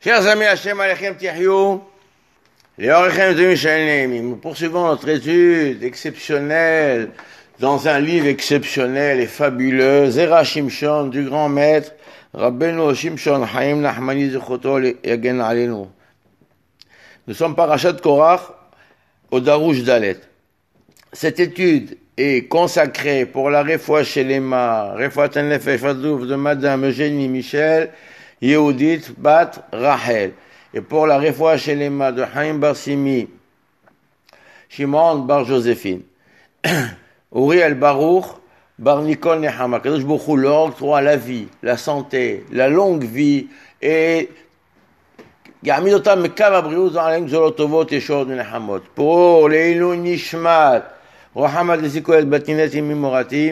Chers amis, Hachem Alechem les Orechem Zemi nous poursuivons notre étude exceptionnelle dans un livre exceptionnel et fabuleux, Zera Shimshon, du grand maître, Rabbeinu Shimshon Haim Nahmani Zechoto Yagen Alenu. Nous sommes parachat Korach au Darouche Dalet. Cette étude est consacrée pour la Refoua Shelema, Refoua Tenefesh de Madame Eugénie Michel, Yehudit Bat Rachel. Et pour la Refoua Shelema de Haim Barsimi, Shimon Bar Joséphine, Uriel Baruch, Bar Nicole Nehama, Kadosh Bokhu leur octroie la vie, la santé, la longue vie, et יעמיד אותם מקו הבריאות ועליהם גזולות טובות ישועות ונחמות. פה לעילוי נשמת רוחמד לזיכוי את בתינתי ממורתי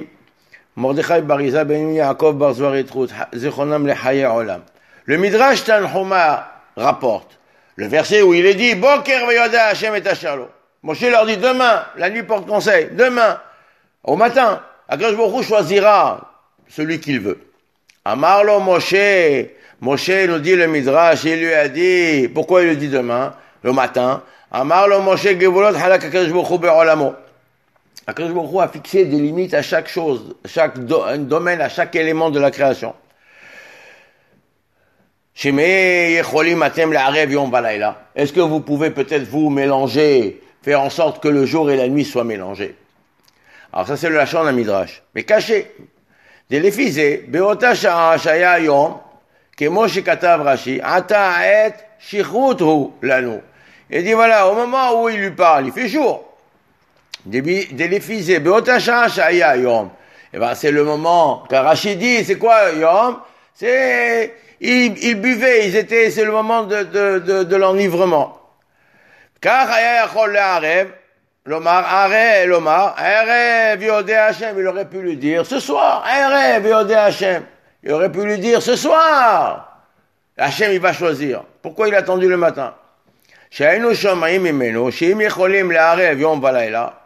מרדכי בריזה בן יעקב בר זוהר יתחוץ זיכרונם לחיי עולם. Le Midrash Tanhuma rapporte le verset où il est dit Boker veyada Hashem et. Moshe leur dit demain, la nuit porte conseil, demain, au matin, Akash Baruch choisira celui qu'il veut. Amarlo Moshe, Moshe nous dit le Midrash, il lui a dit, pourquoi il le dit demain, le matin Amarlo Moshe Gevulot halak Akash Baruch be'olamo. Akash Baruch a fixé des limites à chaque chose, à chaque do, domaine, à chaque élément de la création. Est-ce que vous pouvez peut-être vous mélanger, faire en sorte que le jour et la nuit soient mélangés? Alors ça c'est le lachon à midrash. Mais caché. Yom, et. Il dit voilà, au moment où il lui parle, il fait jour. Delefizé, eh ben c'est le moment. Car Rashi dit, c'est quoi yom? C'est ils, ils, buvaient, ils étaient, c'est le moment de, de, de, de l'enivrement. Car Lomar, Are, Lomar, Erev Yodé Hashem, il aurait pu lui dire ce soir, Erev Yodé Hashem. Il aurait pu lui dire ce soir. Hashem, il va choisir. Pourquoi il a attendu le matin?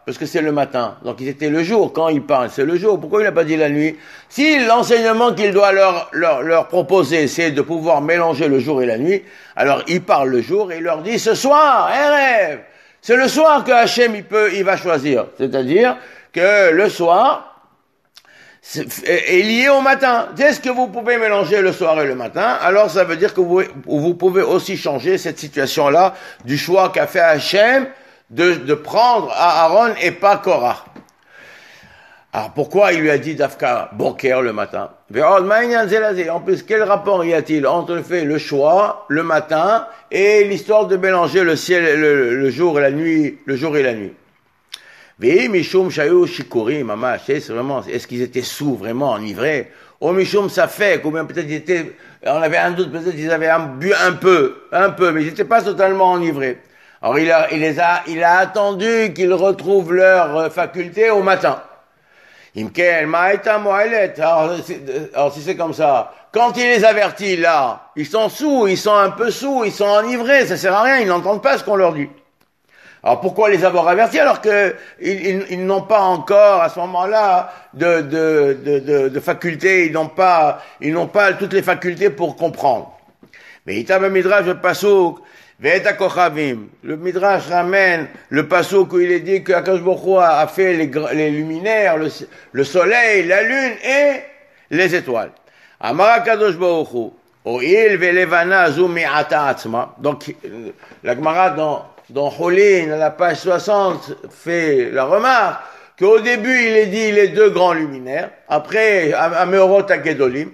Parce que c'est le matin. Donc ils étaient le jour. Quand il parle, c'est le jour. Pourquoi il n'a pas dit la nuit? Si l'enseignement qu'il doit leur, leur, leur proposer, c'est de pouvoir mélanger le jour et la nuit, alors il parle le jour et il leur dit ce soir, rêve. C'est le soir que Hachem il peut, il va choisir. C'est-à-dire que le soir est lié au matin. Dès que vous pouvez mélanger le soir et le matin, alors ça veut dire que vous, pouvez aussi changer cette situation-là du choix qu'a fait Hachem de, prendre Aaron et pas Korah. Alors pourquoi il lui a dit d'Afka Boker le matin? En plus, quel rapport y a-t-il entre le fait le choix le matin et l'histoire de mélanger le ciel, le, le, jour et la nuit, le jour et la nuit? Mishum Shayu Shikuri, Mamash, c'est vraiment, est-ce qu'ils étaient sous, vraiment enivrés? Oh Mishum fait ou bien peut-être ils étaient, on avait un doute, peut-être ils avaient bu un peu, un peu, mais ils n'étaient pas totalement enivrés. Alors il, a, il les a, il a attendu qu'ils retrouvent leur faculté au matin. Alors, alors si c'est comme ça, quand il les avertit là, ils sont sous, ils sont un peu sous, ils sont enivrés, ça sert à rien, ils n'entendent pas ce qu'on leur dit. Alors pourquoi les avoir avertis alors que ils, ils, n'ont pas encore à ce moment-là de, de, de, de, facultés, ils n'ont pas, ils n'ont pas toutes les facultés pour comprendre. Mais Itab Midrash Kochavim. Le Midrash ramène le Pasouk où il est dit que a fait les, les luminaires, le, le, soleil, la lune et les étoiles. Amara Kadosh Baruch Oil ve'levana zu mi'ata atzma. Donc, la Gemara dans dans Holin, à la page 60, fait la remarque qu'au début, il est dit les deux grands luminaires. Après, à Meorot Akedolim.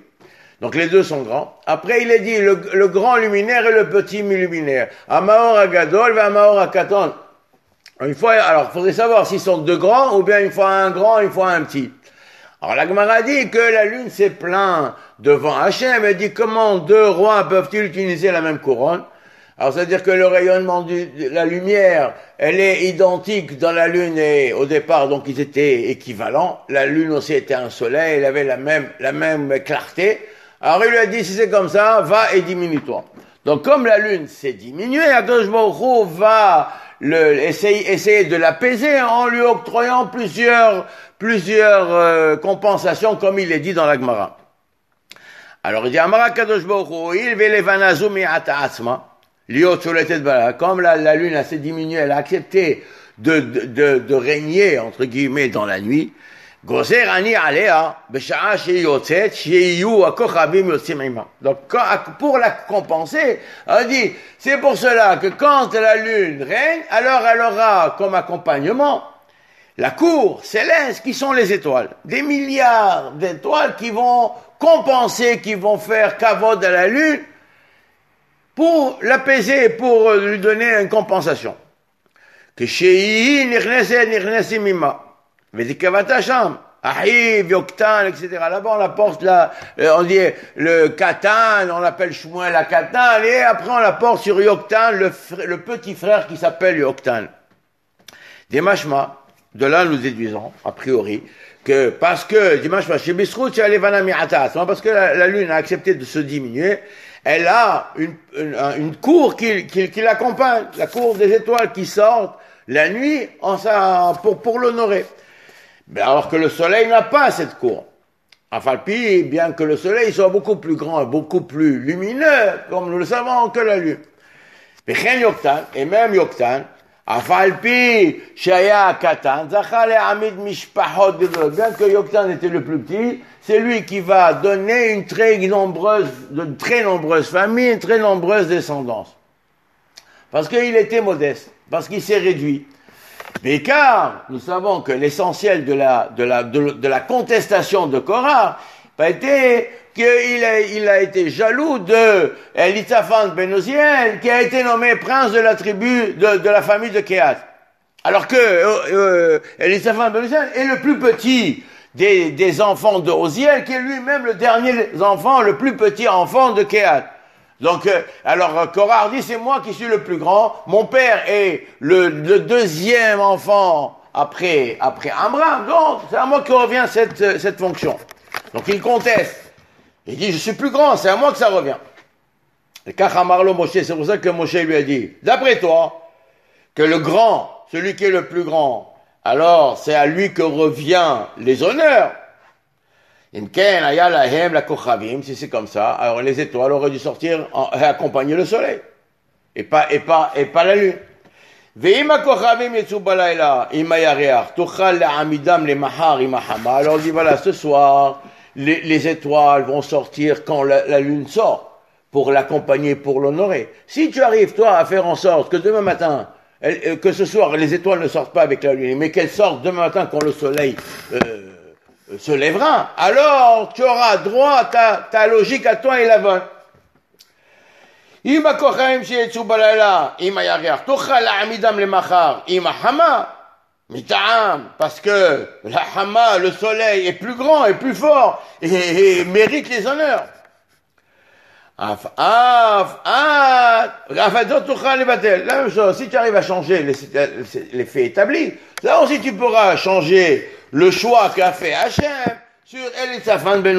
Donc les deux sont grands. Après, il est dit le, grand luminaire et le petit luminaire. Amaor Agadol et Amaor Akaton. Une fois, alors, il faudrait savoir s'ils sont deux grands ou bien une fois un grand, une fois un petit. Alors la Gemara dit que la lune s'est plaint devant Hachem. Elle dit comment deux rois peuvent-ils utiliser la même couronne? Alors, c'est-à-dire que le rayonnement de la lumière, elle est identique dans la Lune et au départ, donc ils étaient équivalents. La Lune aussi était un soleil, elle avait la même, la même clarté. Alors, il lui a dit, si c'est comme ça, va et diminue-toi. Donc, comme la Lune s'est diminuée, Akadosh va le, essayer, essayer de l'apaiser en lui octroyant plusieurs, plusieurs euh, compensations, comme il est dit dans la Gemara. Alors il dit, Amara Kadosh Baruch il mi'ata atzma, Liot comme la, la lune s'est diminuée, elle a accepté de, de, de, de, régner, entre guillemets, dans la nuit. Donc, pour la compenser, on dit, c'est pour cela que quand la lune règne, alors elle aura comme accompagnement la cour céleste qui sont les étoiles. Des milliards d'étoiles qui vont compenser, qui vont faire cavode à la lune pour l'apaiser, pour lui donner une compensation. Ahiv, Yoktan, etc. Là-bas, on apporte la, euh, on dit le Katan, on l'appelle Shmuel la Katan, et après on apporte sur Yoktan le, le petit frère qui s'appelle Yoktan. Des de là nous déduisons, a priori, que parce que, dimanche, chez Bisrout, parce que la, la, lune a accepté de se diminuer, elle a une, une, une cour qui, qui, qui l'accompagne, la cour des étoiles qui sortent la nuit en sa, pour, pour l'honorer. Mais alors que le soleil n'a pas cette cour. Enfin, puis, bien que le soleil soit beaucoup plus grand et beaucoup plus lumineux, comme nous le savons, que la lune. Et même Yoktan, Afalpi, Shaya Katan, Amid bien que Yoktan était le plus petit, c'est lui qui va donner une très nombreuse, de très nombreuses familles, une très nombreuse descendance. Parce qu'il était modeste, parce qu'il s'est réduit. Mais car nous savons que l'essentiel de la, de, la, de, la contestation de Korah a été qu'il a, il a été jaloux de Elitzaphan Ben Oziel, qui a été nommé prince de la tribu de, de la famille de Kehat. Alors que euh, euh Ben Oziel est le plus petit des, des enfants de Oziel, qui est lui-même le dernier enfant, le plus petit enfant de Kehat. Donc, euh, alors Korah dit, c'est moi qui suis le plus grand. Mon père est le, le deuxième enfant après, après Amram. Donc, c'est à moi que revient cette, cette fonction. Donc, il conteste. Il dit, je suis plus grand, c'est à moi que ça revient. Et Kachamarlo Moshe, c'est pour ça que Moshe lui a dit, d'après toi, que le grand, celui qui est le plus grand, alors c'est à lui que revient les honneurs. Si c'est comme ça, alors les étoiles auraient dû sortir et accompagner le soleil. Et pas, et pas, et pas la lune. Alors on dit voilà, ce soir, les, les étoiles vont sortir quand la, lune sort, pour l'accompagner, pour l'honorer. Si tu arrives, toi, à faire en sorte que demain matin, euh, que ce soir, les étoiles ne sortent pas avec la lune, mais qu'elles sortent demain matin quand le soleil euh, se lèvera, alors tu auras droit à ta, ta logique à toi et la bonne. אם הכוכבים שיצאו בלילה עם הירח, תוכל להעמידם למחר עם החמה, מטעם, parce que la hama, le soleil, est plus grand et plus fort et, et mérite les honneurs. La même chose, si tu arrives à changer les, les faits établis, là aussi tu pourras changer le choix qu'a fait Hachem sur Elitzafan Ben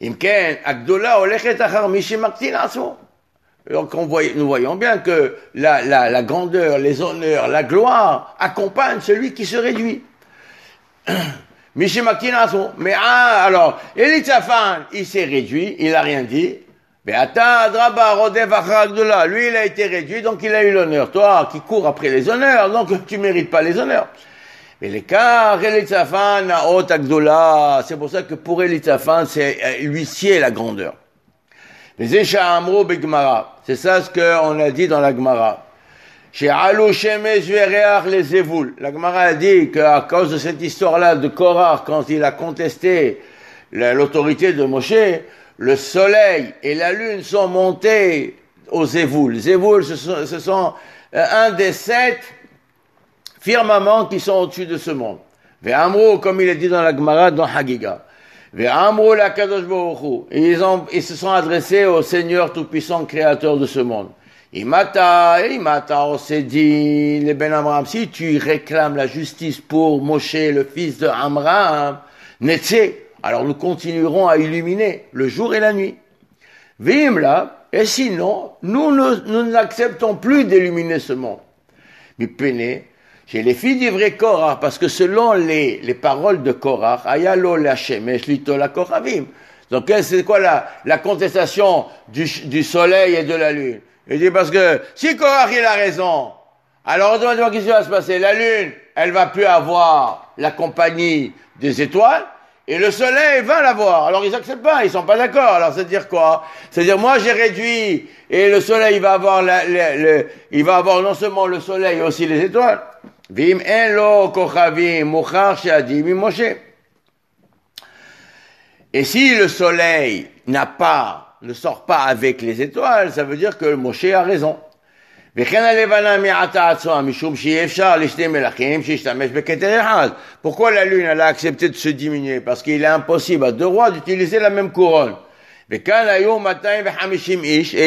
Olechet Achar Mishimaktin Donc on voit, nous voyons bien que la, grandeur, les honneurs, la gloire accompagnent celui qui se réduit. Mais ah, alors, il s'est réduit, il n'a rien dit. Mais lui il a été réduit, donc il a eu l'honneur. Toi qui cours après les honneurs, donc tu mérites pas les honneurs. Mais l'écart, c'est pour ça que pour Elitzafan, c'est euh, l'huissier la grandeur. Les c'est ça ce qu'on a dit dans la Gemara. Chez les Evul. La Gemara a dit qu'à cause de cette histoire-là de Korah, quand il a contesté l'autorité de Moshe, le soleil et la lune sont montés aux Zévoul. Zévoul, ce ce sont euh, un des sept firmaments qui sont au-dessus de ce monde. Ve'amru, comme il est dit dans la Gemara, dans Hagiga. Ve'amru la Kadosh ils, ils se sont adressés au Seigneur Tout-Puissant, Créateur de ce monde. Imata, Imata, on s'est dit, les Ben Amram, si tu réclames la justice pour Moshe, le fils de Amram, Netze, alors nous continuerons à illuminer le jour et la nuit. Vimla, et sinon, nous, n'acceptons plus d'illuminer ce monde. Mais Chez les filles d'Ivray Korach, parce que selon les, les paroles de Korach, Ayalo la Shemesh, la Koravim. Donc, c'est quoi la, la contestation du, du soleil et de la lune? Il dit parce que si Korach il a raison, alors automatiquement qu'est-ce qui va se passer? La lune, elle va plus avoir la compagnie des étoiles, et le soleil va l'avoir. Alors ils acceptent pas, ils sont pas d'accord. Alors c'est dire quoi? C'est-à-dire moi j'ai réduit et le soleil va avoir la, il va avoir non seulement le soleil mais aussi les étoiles. Et si le soleil n'a pas, ne sort pas avec les étoiles, ça veut dire que Moshe a raison. Pourquoi la lune elle a accepté de se diminuer Parce qu'il est impossible à deux rois d'utiliser la même couronne. Et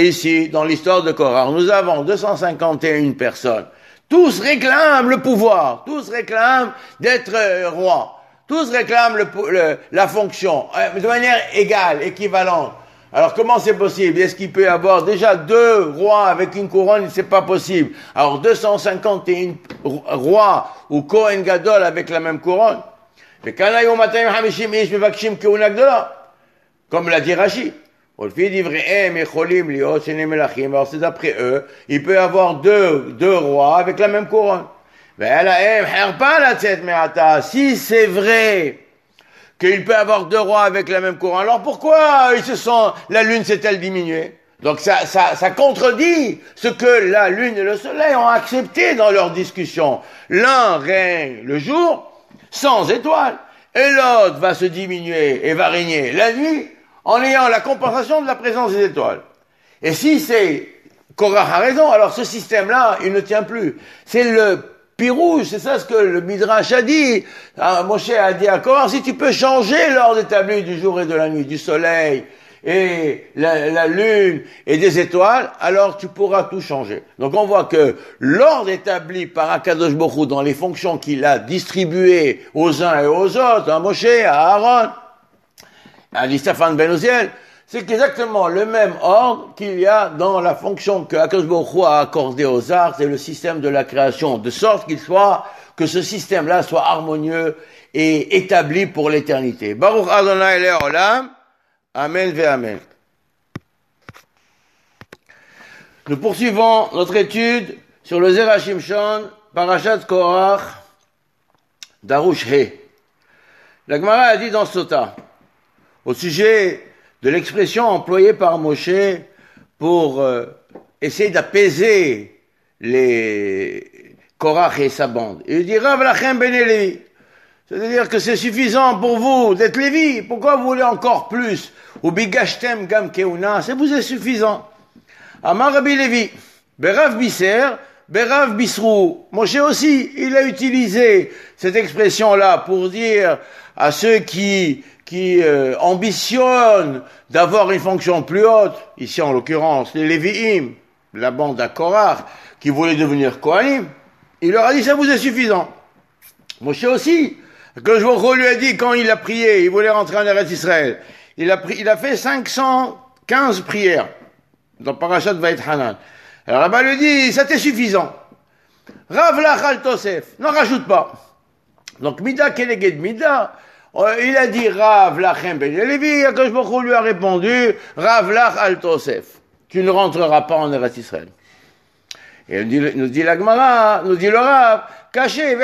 ici, dans l'histoire de Korah, nous avons 251 personnes. Tous réclament le pouvoir, tous réclament d'être euh, roi, tous réclament la fonction, euh, de manière égale, équivalente. Alors comment c'est possible? Est-ce qu'il peut y avoir déjà deux rois avec une couronne? C'est pas possible. Alors 251 rois ou Kohen Gadol avec la même couronne. Comme l'a dit Rashi. Alors c'est d'après eux, il peut avoir deux, deux rois avec la même couronne. Si c'est vrai qu'il peut avoir deux rois avec la même couronne. Alors pourquoi ils se sont, la lune s'est-elle diminuée? Donc ça, ça, ça contredit ce que la lune et le soleil ont accepté dans leur discussion. L'un règne le jour sans étoiles et l'autre va se diminuer et va régner la nuit en ayant la compensation de la présence des étoiles. Et si c'est Korah a raison, alors ce système-là, il ne tient plus. C'est le Pirouge, c'est ça ce que le Midrash a dit. Ah, Moshe a dit à Korah, si tu peux changer l'ordre établi du jour et de la nuit, du soleil et la, lune et des étoiles, alors tu pourras tout changer. Donc on voit que l'ordre établi par Akadosh Bokhu dans les fonctions qu'il a distribuées aux uns et aux autres, à Moshe, à Aaron, à Stéphane c'est exactement le même ordre qu'il y a dans la fonction que Akash a accordée aux arts et le système de la création, de sorte qu'il soit, que ce système-là soit harmonieux et établi pour l'éternité. Baruch Adonai Olam. Amen ve Amen. Nous poursuivons notre étude sur le Zerachim Shon, Parashat Korach, Darush He. La Gemara a dit dans Sota, au sujet de l'expression employée par Moshe pour euh, essayer d'apaiser les Korach et sa bande. Il dit Rav Lachem Ben C'est-à-dire que c'est suffisant pour vous d'être Lévi. Pourquoi vous voulez encore plus? Ou bigashtem gam keuna, c'est vous est suffisant. Amar Rabbi Lévi, Berav Biser, Berav Bisrou. Moshe aussi, il a utilisé cette expression-là pour dire à ceux qui qui euh, ambitionnent d'avoir une fonction plus haute, ici en l'occurrence les Lévi'im, la bande à qui voulait devenir Kohanim, il leur a dit ça vous est suffisant. Moshe aussi, que je lui a dit quand il a prié, il voulait rentrer en Eretz Israël, il a, pris, il a fait 515 prières dans Parashat Hanan. Alors là-bas lui dit, ça t'est suffisant. Rav Lachal Tosef, n'en rajoute pas. Donc Mida Keleged Mida, il a dit Rav Lachem Ben Levi, Akash lui a répondu Rav Lach Al Tosef. Tu ne rentreras pas en Eretz Israël. Et nous dit, nous dit la Gemara, nous dit le Rav, caché,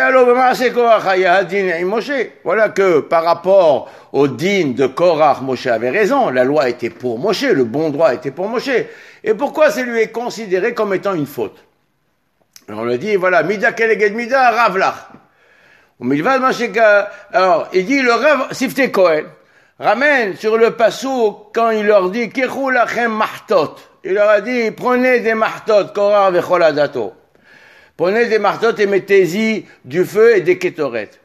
voilà que par rapport au din de Korach, Moshe avait raison, la loi était pour Moshe, le bon droit était pour Moshe. Et pourquoi ça lui est considéré comme étant une faute? On le dit, voilà, Mida Keleged Mida, Rav Lach. Alors, il dit le Rav Sifte Kohen ramène sur le passou quand il leur dit martot. Il leur a dit prenez des martot, korar vecholadato. Prenez des martot et mettez-y du feu et des kétorettes.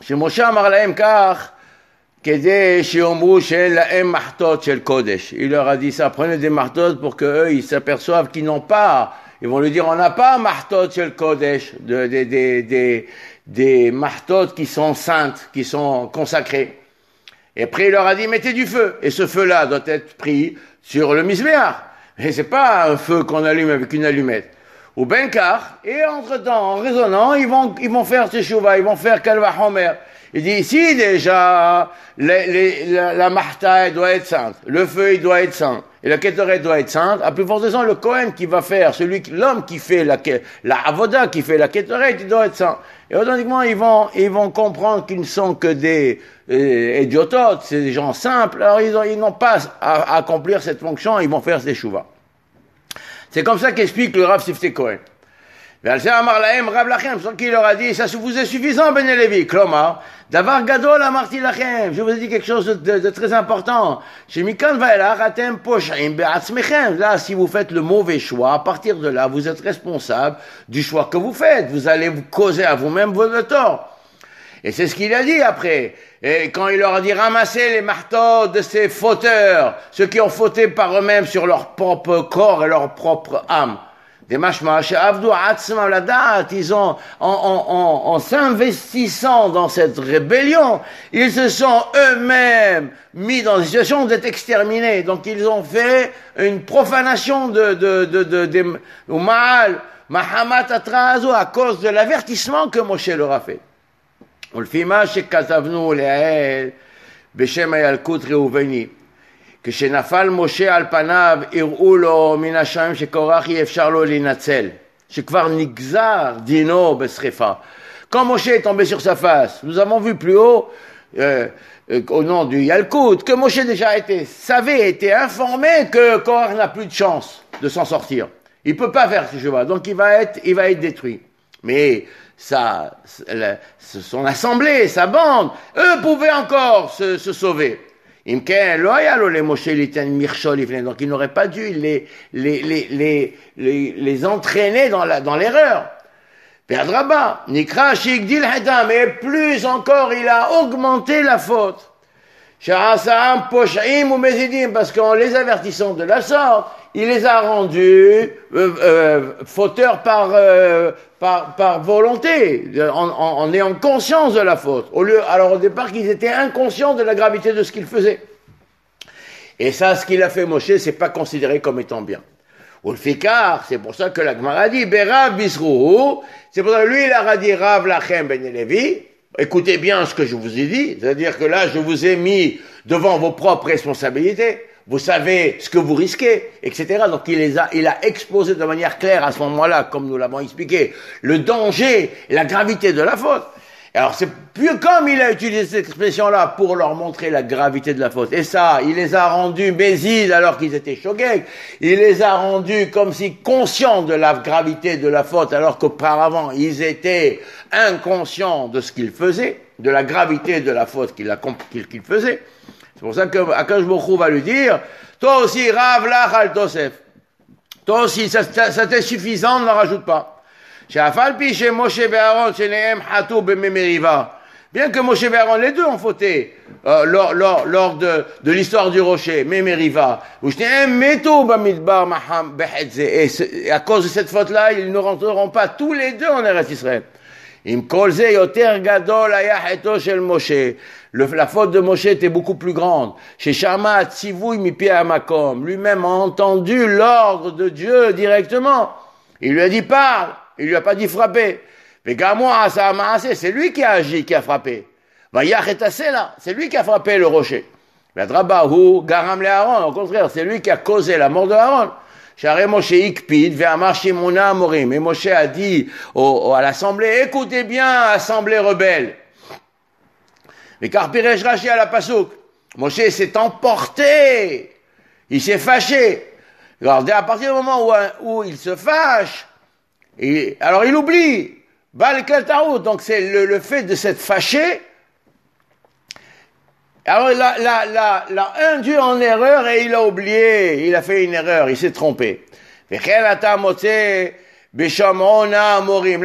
Chez Moshe Amar lahem kede shiomru shel lahem martot shel kodesh. Il leur a dit ça, prenez des martot pour que eux, ils s'aperçoivent qu'ils n'ont pas, ils vont lui dire on n'a pas martot shel kodesh, des, des, des, des martotes qui sont saintes, qui sont consacrées. Et après, il leur a dit, mettez du feu. Et ce feu-là doit être pris sur le misbéar. Et c'est pas un feu qu'on allume avec une allumette. ou Benkar, et entre-temps, en raisonnant, ils vont, ils vont faire ils vont faire Kalva Homer. Il dit, si déjà, la, la Martha, doit être sainte, le feu, il doit être saint, et la Ketoret doit être sainte, à plus forte raison, le Kohen qui va faire, celui, l'homme qui fait la, la Avoda, qui fait la Ketoret, il doit être saint. Et automatiquement, ils vont, ils vont comprendre qu'ils ne sont que des euh, idiototes, c'est des gens simples, alors ils, ils n'ont pas à, à, accomplir cette fonction, ils vont faire des chouvas. C'est comme ça qu'explique le Rav Sifte Cohen qu'il leur a dit, ça vous est suffisant, Benélévi. Clomar, d'avoir gadol amarti lachem. Je vous ai dit quelque chose de, de très important. Là, si vous faites le mauvais choix, à partir de là, vous êtes responsable du choix que vous faites. Vous allez vous causer à vous-même votre tort. Et c'est ce qu'il a dit après. Et quand il leur a dit ramassez les marteaux de ces fauteurs, ceux qui ont fauté par eux-mêmes sur leur propre corps et leur propre âme. Des ils ont, en, en, en, en s'investissant dans cette rébellion, ils se sont eux-mêmes mis dans une situation d'être exterminés. Donc ils ont fait une profanation de, de, de, de, de mal, Mahamat Atrazo, à cause de l'avertissement que Moshe leur a fait. On le fait, כשנפל משה על פניו הראו לו מן השמיים שקורח אי אפשר לו להינצל, שכבר נגזר דינו בשריפה. Quand Moshe est tombé sur sa face, nous avons vu plus haut, euh, euh, au nom du Yalkut, que Moshe déjà été, savait, était informé que Korach n'a plus de chance de s'en sortir. Il peut pas faire ce cheval, donc il va être, il va être détruit. Mais sa, son assemblée, sa bande, eux pouvaient encore se, se sauver. Donc il n'aurait pas dû les, les, les, les, les, entraîner dans la, dans l'erreur. Perdraba, Nikra mais plus encore il a augmenté la faute. Parce qu'en les avertissant de la sorte, il les a rendus euh, euh, fauteurs par, euh, par, par volonté, en, en, en, ayant conscience de la faute. Au lieu, alors au départ, qu'ils étaient inconscients de la gravité de ce qu'ils faisaient. Et ça, ce qu'il a fait Moshe, c'est pas considéré comme étant bien. Ou le fikar, c'est pour ça que la Gemara dit, Berav bisruhu, c'est pour ça que lui, il a dit Rav Lachem ben Levi, écoutez bien ce que je vous ai dit, c'est-à-dire que là, je vous ai mis devant vos propres responsabilités vous savez ce que vous risquez, etc. Donc il les a, il a exposé de manière claire à ce moment-là, comme nous l'avons expliqué, le danger la gravité de la faute. Alors c'est plus comme il a utilisé cette expression-là pour leur montrer la gravité de la faute. Et ça, il les a rendus bézides alors qu'ils étaient choqués. Il les a rendus comme si conscients de la gravité de la faute alors qu'auparavant ils étaient inconscients de ce qu'ils faisaient, de la gravité de la faute qu'ils qu faisaient. Pour ça que Akash Bokhu va lui dire, toi aussi, Rav Lach al Tosef. Toi aussi, ça, ça, ça t'est suffisant, ne rajoute pas. Bien que Moshe Aaron, les deux ont fauté euh, lors, lors, lors de, de l'histoire du rocher, Memeriva. Et à cause de cette faute-là, ils ne rentreront pas tous les deux en Eretz Israël. Le, la faute de Moshe était beaucoup plus grande. Chez Shama à Makom, lui-même a entendu l'ordre de Dieu directement. Il lui a dit parle, il lui a pas dit frapper. Mais moi, ça a c'est lui qui a agi, qui a frappé. C'est lui qui a frappé le rocher. Au contraire, c'est lui qui a causé la mort de Aaron. Et Moshe a dit au, à l'assemblée, écoutez bien, assemblée rebelle. Mais car Piresh Rashi à la Pasouk, Moshe s'est emporté, il s'est fâché. Alors, à partir du moment où, où il se fâche, et, alors il oublie, donc c'est le, le, fait de s'être fâché, alors là, là, là, induit en erreur et il a oublié, il a fait une erreur, il s'est trompé. La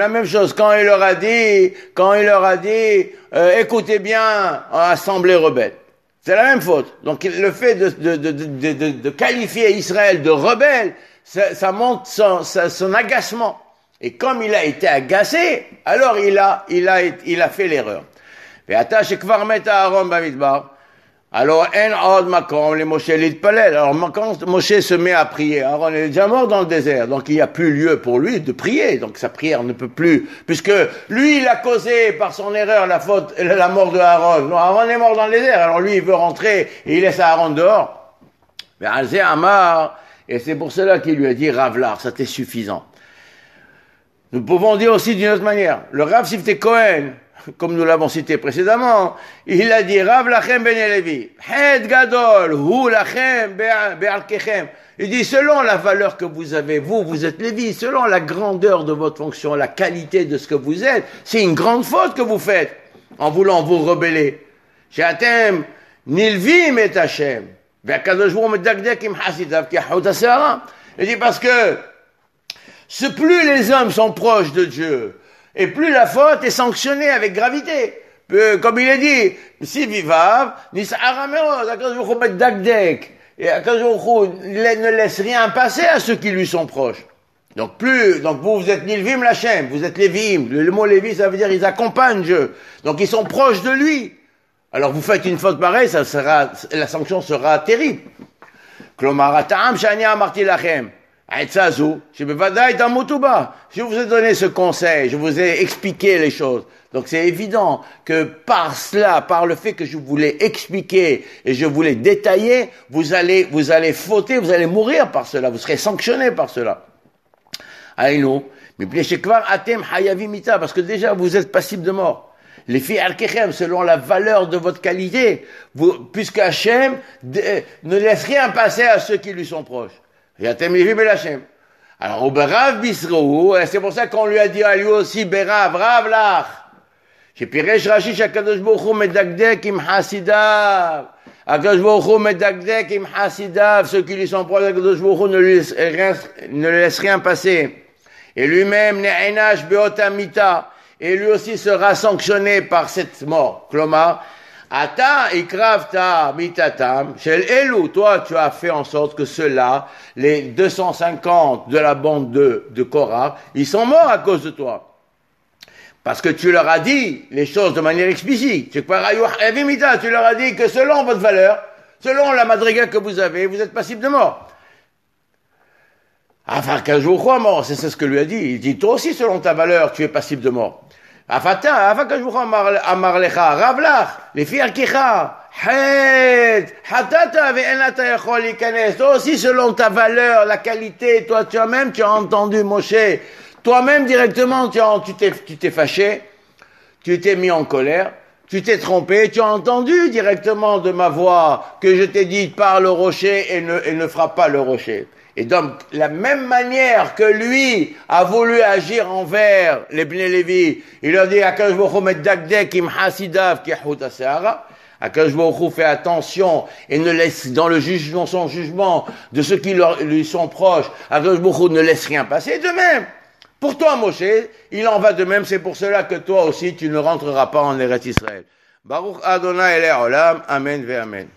même chose quand il leur a dit, quand il leur a dit, euh, écoutez bien, assemblée rebelle. C'est la même faute. Donc le fait de, de, de, de qualifier Israël de rebelle, ça, ça montre son, son, agacement. Et comme il a été agacé, alors il a, il a, il a fait l'erreur. ואתה שכבר מת אהרון במדבר, Alors, en od makom, les Moshe palais. Alors, quand Moshe se met à prier, Aaron est déjà mort dans le désert, donc il n'y a plus lieu pour lui de prier, donc sa prière ne peut plus, puisque lui, il a causé par son erreur la faute, la mort de Aaron. Non, Aaron est mort dans le désert, alors lui, il veut rentrer et il laisse Aaron dehors. Mais Alzé Amar, et c'est pour cela qu'il lui a dit, Ravlar, ça t'est suffisant. Nous pouvons dire aussi d'une autre manière, le Rav Sifte Cohen, comme nous l'avons cité précédemment, il a dit Rav Lachem Ben Elevi, Het Gadol, Hu Lachem Be'alkechem. Il dit selon la valeur que vous avez, vous, vous êtes Lévi, selon la grandeur de votre fonction, la qualité de ce que vous êtes, c'est une grande faute que vous faites en voulant vous rebeller. Shatem Nilvim et Hashem. Il dit parce que ce plus les hommes sont proches de Dieu, et plus la faute est sanctionnée avec gravité. Comme il est dit, si vivav, ni et ne laisse rien passer à ceux qui lui sont proches. Donc plus, donc vous, vous êtes Nilvim Lachem, vous êtes Lévim. Le, mot Lévi, ça veut dire ils accompagnent Dieu. Donc ils sont proches de lui. Alors vous faites une faute pareille, ça sera, la sanction sera terrible. Je vous ai donné ce conseil, je vous ai expliqué les choses. Donc c'est évident que par cela, par le fait que je voulais expliquer et je voulais détailler, vous allez, vous allez fauter, vous allez mourir par cela, vous serez sanctionné par cela. Aïno, mais atem hayavimita, parce que déjà vous êtes passible de mort. Les filles al selon la valeur de votre qualité, vous, puisque Hachem ne laisse rien passer à ceux qui lui sont proches. Alors, au Berav Bisrou, c'est pour ça qu'on lui a dit à lui aussi, Berav, Rav Lach. שפירש רש"י שהקדוש ברוך הוא מדקדק עם חסידיו. הקדוש ברוך הוא מדקדק עם חסידיו, ceux qui lui sont proches, הקדוש ברוך הוא ne laisse rien, ne laisse rien passer. Et lui-même, נענש באות המיתה. Et lui aussi sera sanctionné par cette mort. כלומר, Ata ikravta mitatam, shel elu, toi tu as fait en sorte que ceux-là, les 250 de la bande de, de Korah, ils sont morts à cause de toi. Parce que tu leur as dit les choses de manière explicite. Tu leur as dit que selon votre valeur, selon la madriga que vous avez, vous êtes passible de mort. Enfin, qu'un jour, quoi mort, c'est ce que lui a dit. Il dit, toi aussi, selon ta valeur, tu es passible de mort. Afata, afaka amar lecha, ravlach, kicha, het, hatata ve'enata yachol ikanes. Toi aussi, selon ta valeur, la qualité, toi, toi-même, tu as entendu Moshe. Toi-même, directement, tu, tu t'es, tu t'es fâché, tu t'es mis en colère, tu t'es trompé, tu as entendu directement de ma voix que je t'ai dit, parle au rocher et ne, et ne frappe pas le rocher. Et donc, la même manière que lui a voulu agir envers les Bnei il leur dit, Akash hasidav fait attention et ne laisse dans le jugement, son jugement de ceux qui lui sont proches, Akash ne laisse rien passer. De même, pour toi, Moshe, il en va de même. C'est pour cela que toi aussi, tu ne rentreras pas en Eretz Israël. Baruch Adonai Olam. Amen ve Amen.